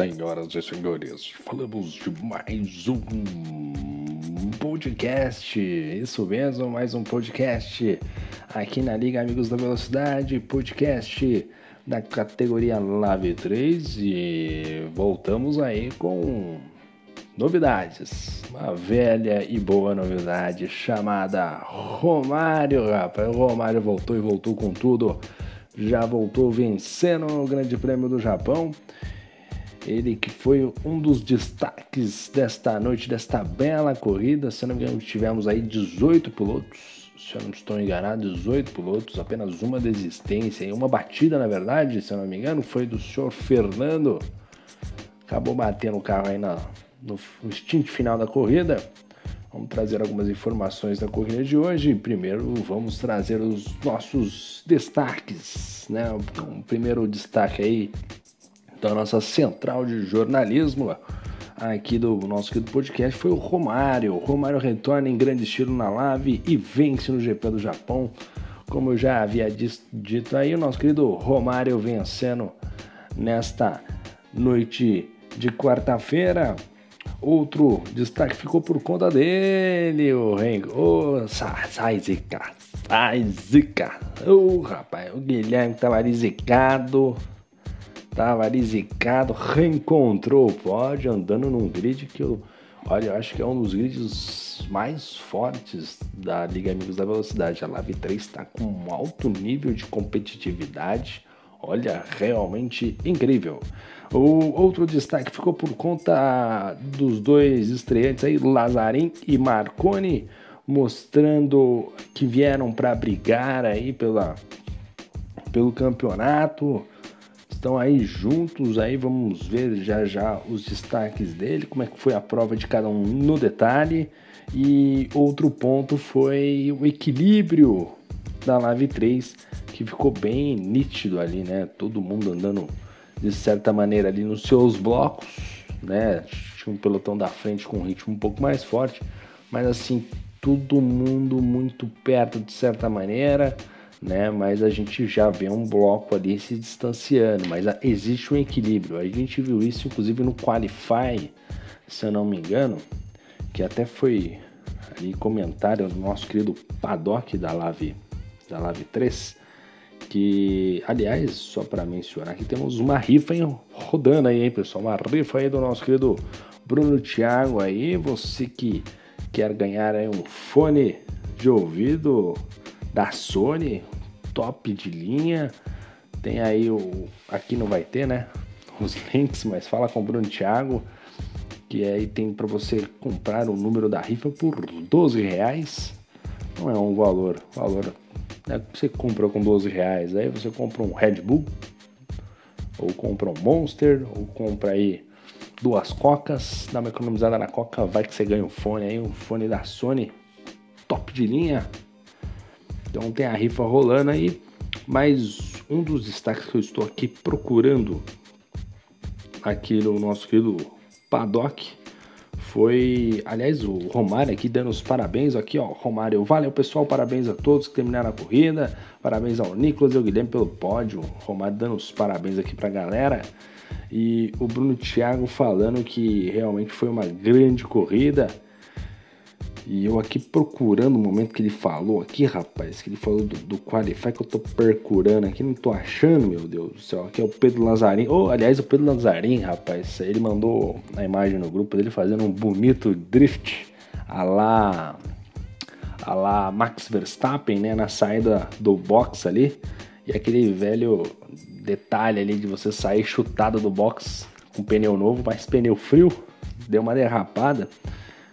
Senhoras e senhores, falamos de mais um podcast. Isso mesmo, mais um podcast aqui na Liga Amigos da Velocidade, podcast da categoria Lave 3 e voltamos aí com novidades. Uma velha e boa novidade chamada Romário, rapaz. O Romário voltou e voltou com tudo. Já voltou vencendo o Grande Prêmio do Japão ele que foi um dos destaques desta noite, desta bela corrida. Se não me engano, tivemos aí 18 pilotos. Se eu não estou enganado, 18 pilotos, apenas uma desistência e uma batida, na verdade, se eu não me engano, foi do senhor Fernando. Acabou batendo o carro aí na, no, stint final da corrida. Vamos trazer algumas informações da corrida de hoje. Primeiro, vamos trazer os nossos destaques, né? O primeiro destaque aí da nossa central de jornalismo aqui do nosso querido podcast foi o Romário. O Romário retorna em grande estilo na live e vence no GP do Japão. Como eu já havia dito aí, o nosso querido Romário vencendo nesta noite de quarta-feira. Outro destaque ficou por conta dele, o Rengo. Oh, sai, zica, sai, zica. Oh, rapaz, o Guilherme tava ali zicado estava ali zicado, reencontrou o pódio andando num grid que eu, olha, eu acho que é um dos grids mais fortes da Liga Amigos da Velocidade. A Lave 3 está com um alto nível de competitividade, olha, realmente incrível. O outro destaque ficou por conta dos dois estreantes aí, Lazarin e Marconi, mostrando que vieram para brigar aí pela, pelo campeonato estão aí juntos, aí vamos ver já já os destaques dele, como é que foi a prova de cada um no detalhe. E outro ponto foi o equilíbrio da Live 3, que ficou bem nítido ali, né? Todo mundo andando de certa maneira ali nos seus blocos, né? Tinha um pelotão da frente com um ritmo um pouco mais forte, mas assim, todo mundo muito perto de certa maneira né? Mas a gente já vê um bloco ali se distanciando, mas existe um equilíbrio. A gente viu isso inclusive no Qualify, se eu não me engano, que até foi ali comentário do nosso querido Paddock da Lave, da Lave 3, que aliás, só para mencionar que temos uma rifa hein, rodando aí, hein, pessoal, uma rifa aí do nosso querido Bruno Thiago aí, você que quer ganhar aí um fone de ouvido da Sony, top de linha. Tem aí o. Aqui não vai ter, né? Os links, mas fala com o Bruno Thiago. Que aí tem para você comprar o número da rifa por 12 reais. Não é um valor. Valor. Né, você compra com 12 reais. Aí você compra um Red Bull. Ou compra um Monster. Ou compra aí duas cocas. Dá uma economizada na coca. Vai que você ganha um fone aí. Um fone da Sony. Top de linha então tem a rifa rolando aí, mas um dos destaques que eu estou aqui procurando aqui no nosso querido Paddock foi, aliás, o Romário aqui dando os parabéns aqui, ó, Romário, valeu pessoal, parabéns a todos que terminaram a corrida, parabéns ao Nicolas e ao Guilherme pelo pódio, Romário dando os parabéns aqui pra galera, e o Bruno Thiago falando que realmente foi uma grande corrida, e eu aqui procurando o momento que ele falou aqui, rapaz, que ele falou do, do Qualify que eu tô procurando aqui, não tô achando, meu Deus do céu. Aqui é o Pedro Lazarim. Oh, aliás, o Pedro Lazarim, rapaz, ele mandou a imagem no grupo dele fazendo um bonito drift a lá, a lá Max Verstappen, né, na saída do box ali. E aquele velho detalhe ali de você sair chutado do box com pneu novo, mas pneu frio, deu uma derrapada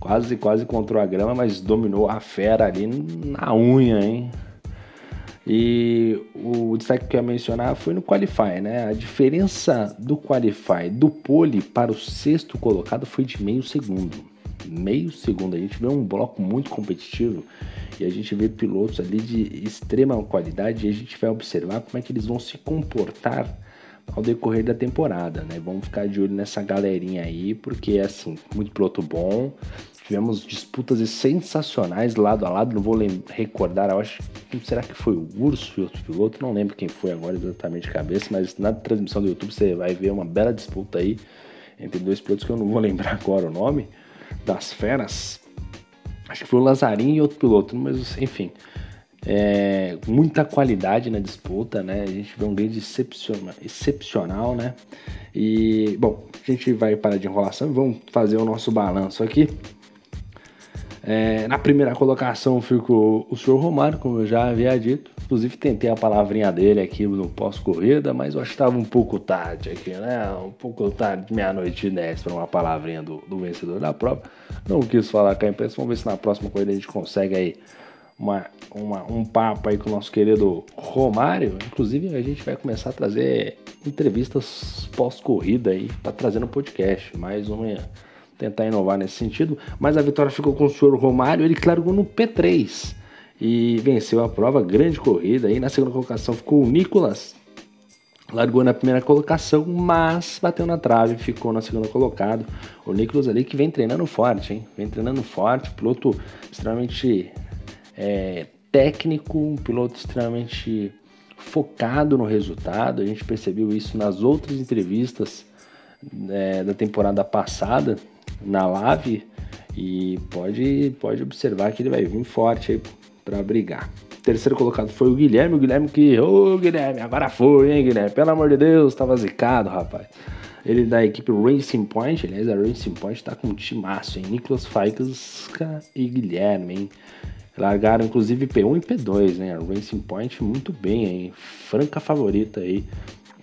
quase, quase encontrou a grama, mas dominou a fera ali na unha, hein? E o destaque que eu ia mencionar foi no Qualify, né? A diferença do Qualify do pole para o sexto colocado foi de meio segundo. Meio segundo. A gente vê um bloco muito competitivo e a gente vê pilotos ali de extrema qualidade e a gente vai observar como é que eles vão se comportar ao decorrer da temporada, né? Vamos ficar de olho nessa galerinha aí, porque assim, muito piloto bom, Tivemos disputas sensacionais lado a lado, não vou recordar, eu acho será que foi o Urso e outro piloto, não lembro quem foi agora exatamente de cabeça, mas na transmissão do YouTube você vai ver uma bela disputa aí entre dois pilotos que eu não vou lembrar agora o nome, das feras. Acho que foi o Lazarinho e outro piloto, mas enfim. É, muita qualidade na disputa, né? A gente vê um grid excepcional, excepcional, né? E, bom, a gente vai parar de enrolação e vamos fazer o nosso balanço aqui. É, na primeira colocação ficou o senhor Romário, como eu já havia dito. Inclusive tentei a palavrinha dele aqui no pós-corrida, mas eu acho que estava um pouco tarde aqui, né? Um pouco tarde, meia-noite e dez, para uma palavrinha do, do, vencedor da prova. Não quis falar com a imprensa, vamos ver se na próxima corrida a gente consegue aí uma, uma, um papo aí com o nosso querido Romário. Inclusive a gente vai começar a trazer entrevistas pós-corrida aí, para trazer no podcast. Mais uma tentar inovar nesse sentido. Mas a vitória ficou com o senhor Romário, ele largou no P3 e venceu a prova, grande corrida. Aí na segunda colocação ficou o Nicolas, largou na primeira colocação, mas bateu na trave, ficou na segunda colocado. O Nicolas ali que vem treinando forte, hein? Vem treinando forte, piloto extremamente é, técnico, um piloto extremamente focado no resultado. A gente percebeu isso nas outras entrevistas é, da temporada passada na Lave e pode, pode observar que ele vai vir forte aí para brigar. terceiro colocado foi o Guilherme, o Guilherme que, ô oh, Guilherme, agora foi, hein, Guilherme? Pelo amor de Deus, tava zicado, rapaz. Ele da equipe Racing Point, aliás, a Racing Point tá com um timaço, hein? Nicolas Faicasca e Guilherme, hein? Largaram inclusive P1 e P2, né? A Racing Point muito bem, hein? Franca favorita aí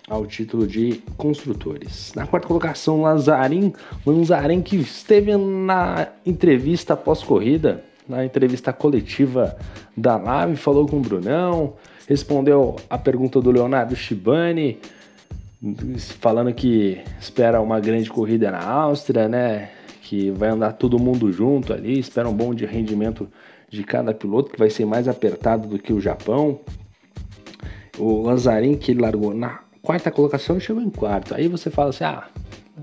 ao título de construtores. Na quarta colocação, Lazarin, Lanzarin que esteve na entrevista pós-corrida, na entrevista coletiva da Lave, falou com o Brunão, respondeu a pergunta do Leonardo Shibani, falando que espera uma grande corrida na Áustria, né? Que vai andar todo mundo junto ali, espera um bom de rendimento de cada piloto, que vai ser mais apertado do que o Japão. O Lanzarin, que largou na quarta colocação chegou em quarto. Aí você fala assim: ah,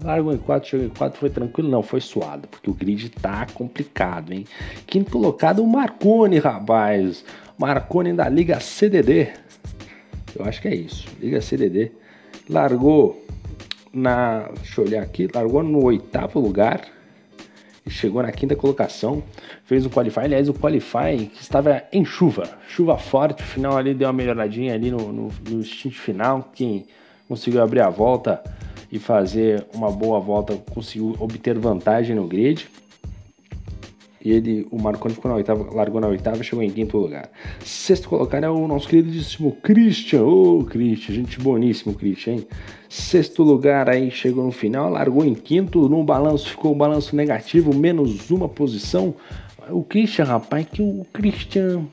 largou em quarto, chegou em quarto, foi tranquilo. Não, foi suado, porque o grid tá complicado, hein? Quinto colocado, o Marconi, rapaz. Marconi da Liga CDD. Eu acho que é isso, Liga CDD. Largou na. Deixa eu olhar aqui, largou no oitavo lugar e chegou na quinta colocação. Fez o qualify, aliás, o qualify que estava em chuva, chuva forte. O final ali deu uma melhoradinha ali no, no, no stint final. Quem conseguiu abrir a volta e fazer uma boa volta conseguiu obter vantagem no grid. E ele, o Marconi ficou na oitava, largou na oitava e chegou em quinto lugar. Sexto colocado é o nosso queridíssimo Christian. Ô, oh, Christian, gente boníssimo, Christian, hein? Sexto lugar aí, chegou no final, largou em quinto. No balanço ficou o balanço negativo, menos uma posição. O Christian, rapaz, que o Christian.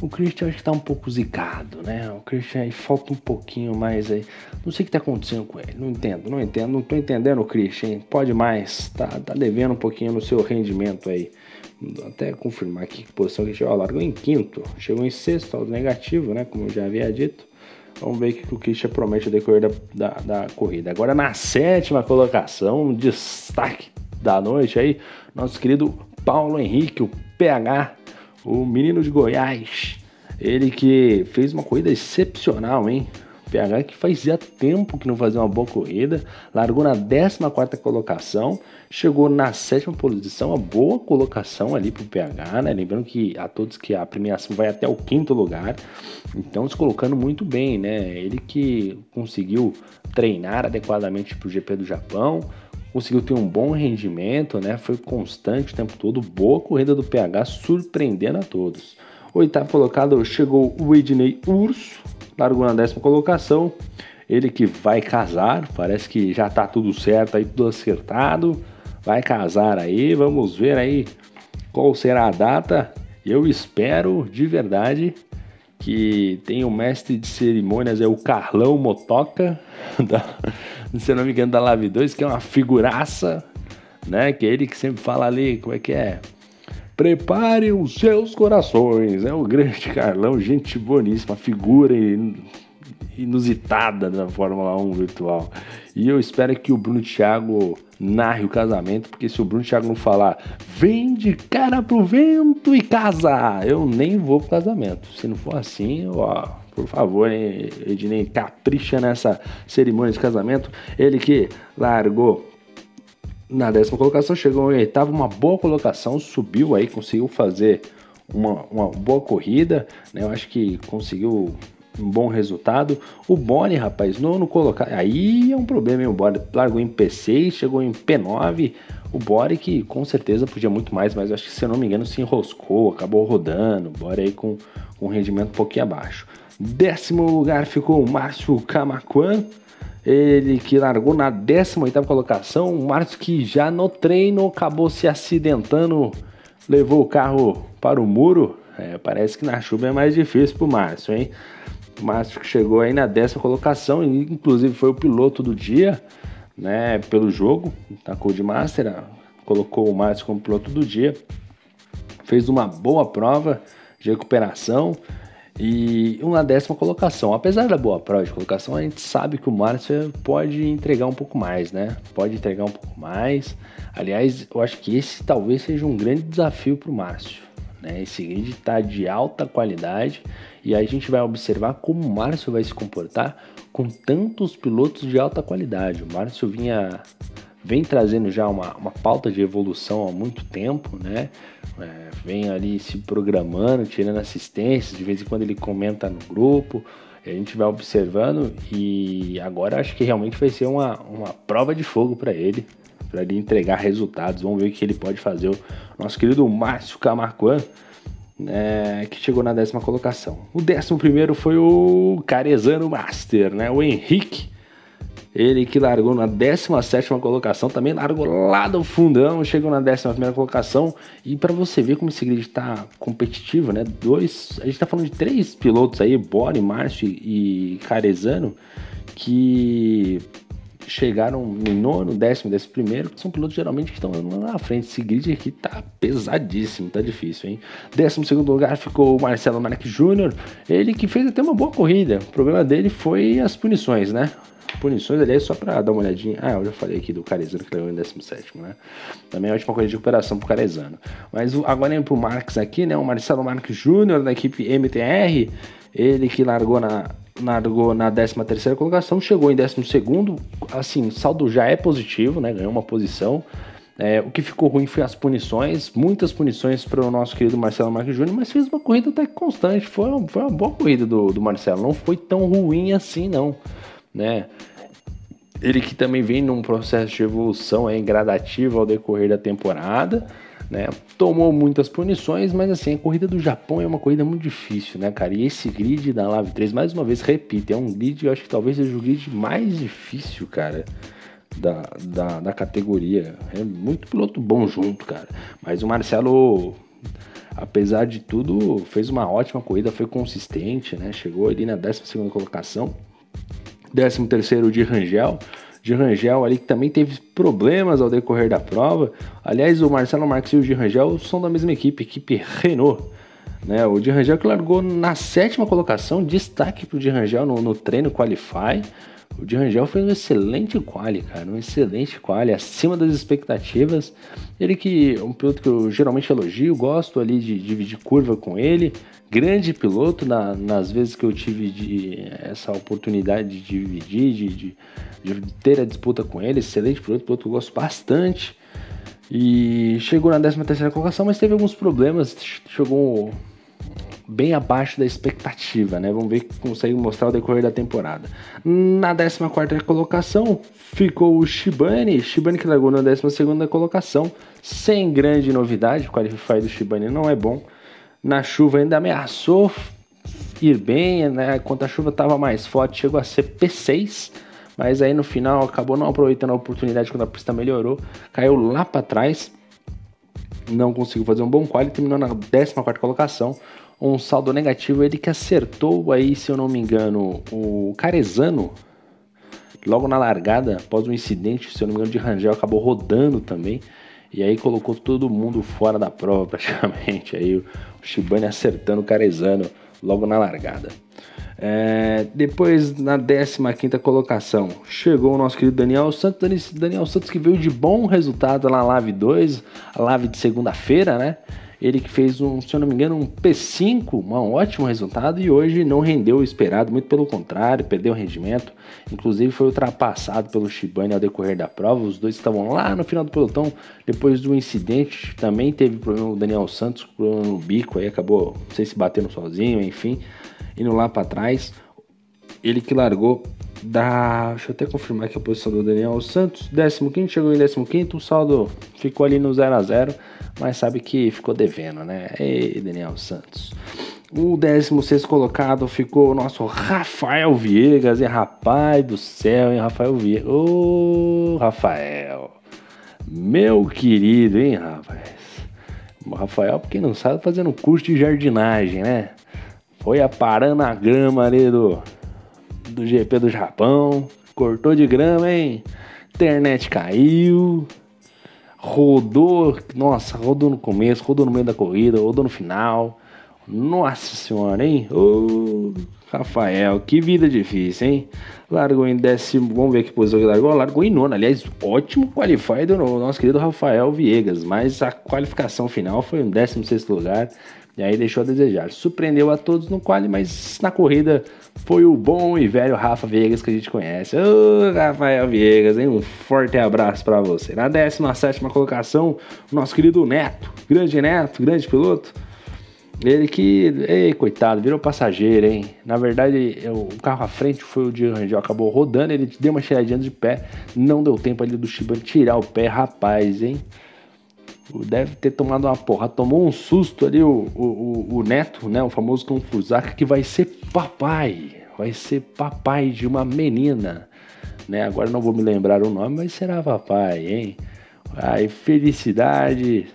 O Christian acho que tá um pouco zicado, né? O Christian aí falta um pouquinho mais aí. Não sei o que tá acontecendo com ele. Não entendo, não entendo. Não tô entendendo o Christian. Pode mais. Tá, tá devendo um pouquinho no seu rendimento aí. Até confirmar aqui que posição que chegou. Largou em quinto, chegou em sexto, saldo negativo, né? Como eu já havia dito. Vamos ver o que o Christian promete ao decorrer da, da, da, corrida. Agora na sétima colocação, um destaque da noite aí, nosso querido Paulo Henrique, o PH, o menino de Goiás. Ele que fez uma corrida excepcional, hein? PH que fazia tempo que não fazia uma boa corrida, largou na 14 colocação, chegou na sétima posição, uma boa colocação ali para o PH, né? Lembrando que a todos que a premiação vai até o quinto lugar, então se colocando muito bem, né? Ele que conseguiu treinar adequadamente para o GP do Japão, conseguiu ter um bom rendimento, né? Foi constante o tempo todo, boa corrida do PH, surpreendendo a todos. Oitavo colocado chegou o Ednei Urso, largou na décima colocação. Ele que vai casar, parece que já tá tudo certo aí, tudo acertado. Vai casar aí, vamos ver aí qual será a data. Eu espero de verdade que tem o mestre de cerimônias, é o Carlão Motoca, da, se eu não me engano, da Live 2, que é uma figuraça, né? Que é ele que sempre fala ali, como é que é? Preparem os seus corações. É o grande Carlão, gente boníssima, figura inusitada da Fórmula 1 virtual. E eu espero que o Bruno Thiago narre o casamento, porque se o Bruno Thiago não falar, vem de cara pro vento e casa, eu nem vou pro casamento. Se não for assim, ó, por favor, hein, Ednei, capricha nessa cerimônia de casamento. Ele que largou na décima colocação, chegou em oitavo, uma boa colocação, subiu aí, conseguiu fazer uma, uma boa corrida, né? Eu acho que conseguiu um bom resultado. O Boni, rapaz, nono colocado. Aí é um problema, hein? O Boni largou em P6, chegou em P9. O Bore que com certeza podia muito mais, mas acho que se eu não me engano se enroscou, acabou rodando. O Bore aí com, com um rendimento um pouquinho abaixo. Décimo lugar ficou o Márcio Camacuan. Ele que largou na 18 colocação. O Márcio que já no treino acabou se acidentando, levou o carro para o muro. É, parece que na chuva é mais difícil pro Márcio, hein? O Márcio que chegou aí na décima colocação, inclusive foi o piloto do dia, né? Pelo jogo, na Code Master, colocou o Márcio como piloto do dia. Fez uma boa prova de recuperação e uma décima colocação. Apesar da boa prova de colocação, a gente sabe que o Márcio pode entregar um pouco mais, né? Pode entregar um pouco mais. Aliás, eu acho que esse talvez seja um grande desafio para o Márcio. Né? Esse grid está de alta qualidade e a gente vai observar como o Márcio vai se comportar com tantos pilotos de alta qualidade. O Márcio vinha vem trazendo já uma, uma pauta de evolução há muito tempo, né? É, vem ali se programando, tirando assistências, de vez em quando ele comenta no grupo, a gente vai observando e agora acho que realmente vai ser uma, uma prova de fogo para ele, para ele entregar resultados. Vamos ver o que ele pode fazer. O nosso querido Márcio Camarquan, né, que chegou na décima colocação. O décimo primeiro foi o Carezano Master, né? O Henrique ele que largou na 17 colocação, também largou lá do fundão, chegou na 11 colocação. E para você ver como esse grid está competitivo, né? Dois, a gente está falando de três pilotos aí, Bori, Márcio e Carezano, que chegaram no nono, décimo, décimo primeiro, que são pilotos geralmente que estão lá na frente. Esse grid aqui tá pesadíssimo, tá difícil, hein? Décimo segundo lugar ficou o Marcelo Marques Júnior, ele que fez até uma boa corrida. O problema dele foi as punições, né? Punições, aliás, só para dar uma olhadinha. Ah, eu já falei aqui do Carezano que levou em 17, né? Também é uma ótima coisa de recuperação pro Carezano. Mas agora indo pro Marques aqui, né? O Marcelo Marques Júnior da equipe MTR, ele que largou na, largou na 13 terceira colocação, chegou em 12 segundo, assim, o saldo já é positivo, né? Ganhou uma posição. É, o que ficou ruim foi as punições, muitas punições para o nosso querido Marcelo Marques Júnior, mas fez uma corrida até constante. Foi, foi uma boa corrida do, do Marcelo, não foi tão ruim assim, não né? Ele que também vem num processo de evolução aí, gradativo ao decorrer da temporada, né? Tomou muitas punições, mas assim, a corrida do Japão é uma corrida muito difícil, né, cara? E esse grid da Lave 3, mais uma vez, repito, é um grid, eu acho que talvez seja o grid mais difícil, cara. Da, da, da categoria. É muito piloto bom junto, cara. Mas o Marcelo apesar de tudo, fez uma ótima corrida, foi consistente, né? Chegou ali na 12 colocação. 13 terceiro de Rangel, de Rangel ali que também teve problemas ao decorrer da prova. Aliás, o Marcelo Marques e o de Rangel são da mesma equipe, equipe Renault. Né? O de Rangel que largou na sétima colocação, destaque para o de Rangel no, no treino Qualify. O de Rangel fez um excelente quali, cara, um excelente quali, acima das expectativas. Ele que é um piloto que eu geralmente elogio, gosto ali de dividir curva com ele. Grande piloto na, nas vezes que eu tive de, essa oportunidade de dividir, de, de, de ter a disputa com ele. Excelente piloto, piloto que eu gosto bastante. E chegou na 13 terceira colocação, mas teve alguns problemas. Chegou bem abaixo da expectativa, né? Vamos ver que consegue mostrar o decorrer da temporada. Na 14 colocação ficou o Shibane, Shibane que largou na 12 colocação, sem grande novidade, o qualify do Shibane não é bom. Na chuva ainda ameaçou ir bem, né? Quando a chuva estava mais forte, chegou a ser P6, mas aí no final acabou não aproveitando a oportunidade quando a pista melhorou, caiu lá para trás, não conseguiu fazer um bom quali, terminou na 14 colocação um saldo negativo. Ele que acertou aí, se eu não me engano, o Carezano logo na largada, após um incidente, se eu não me engano, de Rangel, acabou rodando também. E aí colocou todo mundo fora da prova praticamente. Aí o Shibane acertando o Carezano logo na largada. É, depois, na 15 colocação, chegou o nosso querido Daniel Santos. Daniel Santos que veio de bom resultado na Live 2, a Live de segunda-feira, né? Ele que fez um, se eu não me engano, um P5, um ótimo resultado e hoje não rendeu o esperado, muito pelo contrário, perdeu o rendimento. Inclusive foi ultrapassado pelo Shibane ao decorrer da prova. Os dois estavam lá no final do pelotão. Depois do incidente, também teve problema o Daniel Santos, no bico, aí acabou, não sei se batendo sozinho, enfim, indo lá para trás. Ele que largou da. Deixa eu até confirmar aqui a posição do Daniel Santos. 15, chegou em 15, o saldo ficou ali no 0 a 0 mas sabe que ficou devendo, né? Ei, Daniel Santos. O 16 colocado ficou o nosso Rafael Viegas, e rapaz do céu, hein, Rafael Viegas. Ô, Rafael, meu querido, hein, rapaz. O Rafael, porque não sabe, fazendo curso de jardinagem, né? Foi aparando a grama ali do, do GP do Japão, cortou de grama, hein? Internet caiu, rodou, nossa, rodou no começo, rodou no meio da corrida, rodou no final. Nossa senhora, hein? Ô, Rafael, que vida difícil, hein? Largou em décimo, vamos ver que posição que largou. Largou em nono, aliás, ótimo qualify do nosso querido Rafael Viegas, mas a qualificação final foi em décimo sexto lugar. E aí deixou a desejar. Surpreendeu a todos no quali, mas na corrida foi o bom e velho Rafa Viegas que a gente conhece. Ô, Rafael Viegas, hein? Um forte abraço para você. Na 17 colocação, o nosso querido Neto. Grande Neto, grande piloto. Ele que, ei, coitado, virou passageiro, hein? Na verdade, o carro à frente foi o de Rangel, acabou rodando, ele deu uma cheiradinha de pé, não deu tempo ali do Shiba tirar o pé, rapaz, hein? Deve ter tomado uma porra. Tomou um susto ali o, o, o neto, né? O famoso Confusaka, que vai ser papai. Vai ser papai de uma menina. Né? Agora não vou me lembrar o nome, mas será papai, hein? Ai, felicidade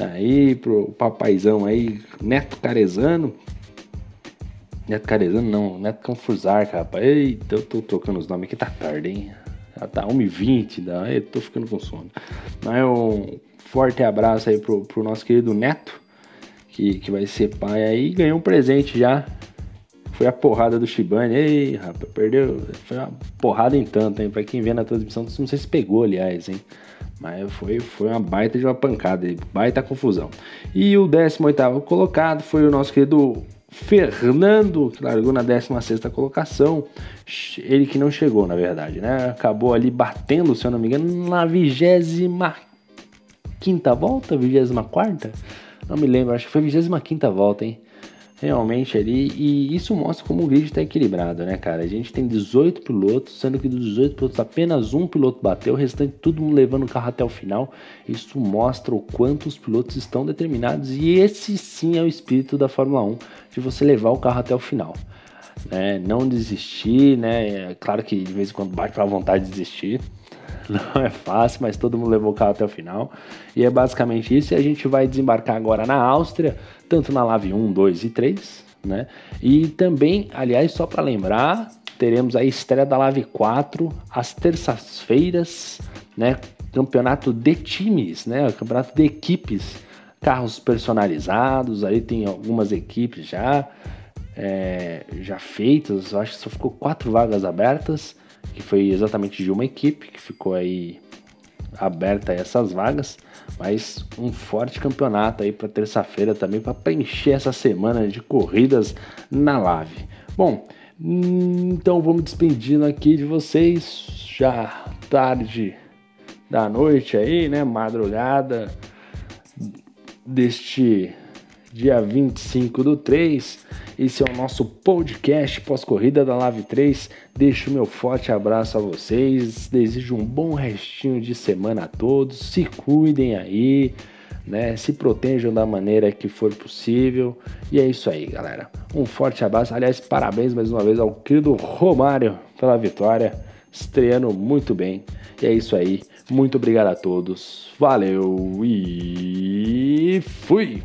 aí pro papaizão aí, Neto Carezano. Neto Carezano não, Neto Confusarca, rapaz. Eita, eu tô trocando os nomes aqui, tá tarde, hein? Já tá 1h20, da... eu tô ficando com sono. Mas um forte abraço aí pro, pro nosso querido Neto, que, que vai ser pai aí. Ganhou um presente já. Foi a porrada do Shibane. Ei, rapaz, perdeu. Foi uma porrada em tanto, hein? Pra quem vê na transmissão, não sei se pegou, aliás, hein? Mas foi, foi uma baita de uma pancada, baita confusão. E o 18 colocado foi o nosso querido Fernando, que largou na 16 colocação. Ele que não chegou, na verdade, né? Acabou ali batendo, se eu não me engano, na 25 volta, 24? Não me lembro, acho que foi 25 volta, hein? Realmente ali. E isso mostra como o grid está equilibrado, né, cara? A gente tem 18 pilotos, sendo que dos 18 pilotos apenas um piloto bateu, o restante todo mundo levando o carro até o final. Isso mostra o quanto os pilotos estão determinados e esse sim é o espírito da Fórmula 1, de você levar o carro até o final. Né? Não desistir, né? É claro que de vez em quando bate para vontade de desistir, não é fácil, mas todo mundo levou o carro até o final. E é basicamente isso. E a gente vai desembarcar agora na Áustria, tanto na Lave 1, 2 e 3, né? E também, aliás, só para lembrar, teremos a estreia da Lave 4 às terças-feiras, né? Campeonato de times, né? Campeonato de equipes, carros personalizados. Aí tem algumas equipes já. É, já feitas, acho que só ficou quatro vagas abertas que foi exatamente de uma equipe que ficou aí aberta essas vagas, mas um forte campeonato aí para terça-feira também para preencher essa semana de corridas na Lave. Bom, então me despedindo aqui de vocês, já tarde da noite aí, né, madrugada deste dia 25 do 3. Esse é o nosso podcast pós-corrida da Live 3. Deixo meu forte abraço a vocês. Desejo um bom restinho de semana a todos. Se cuidem aí, né? Se protejam da maneira que for possível. E é isso aí, galera. Um forte abraço. Aliás, parabéns mais uma vez ao querido Romário pela vitória. Estreando muito bem. E é isso aí. Muito obrigado a todos. Valeu e fui!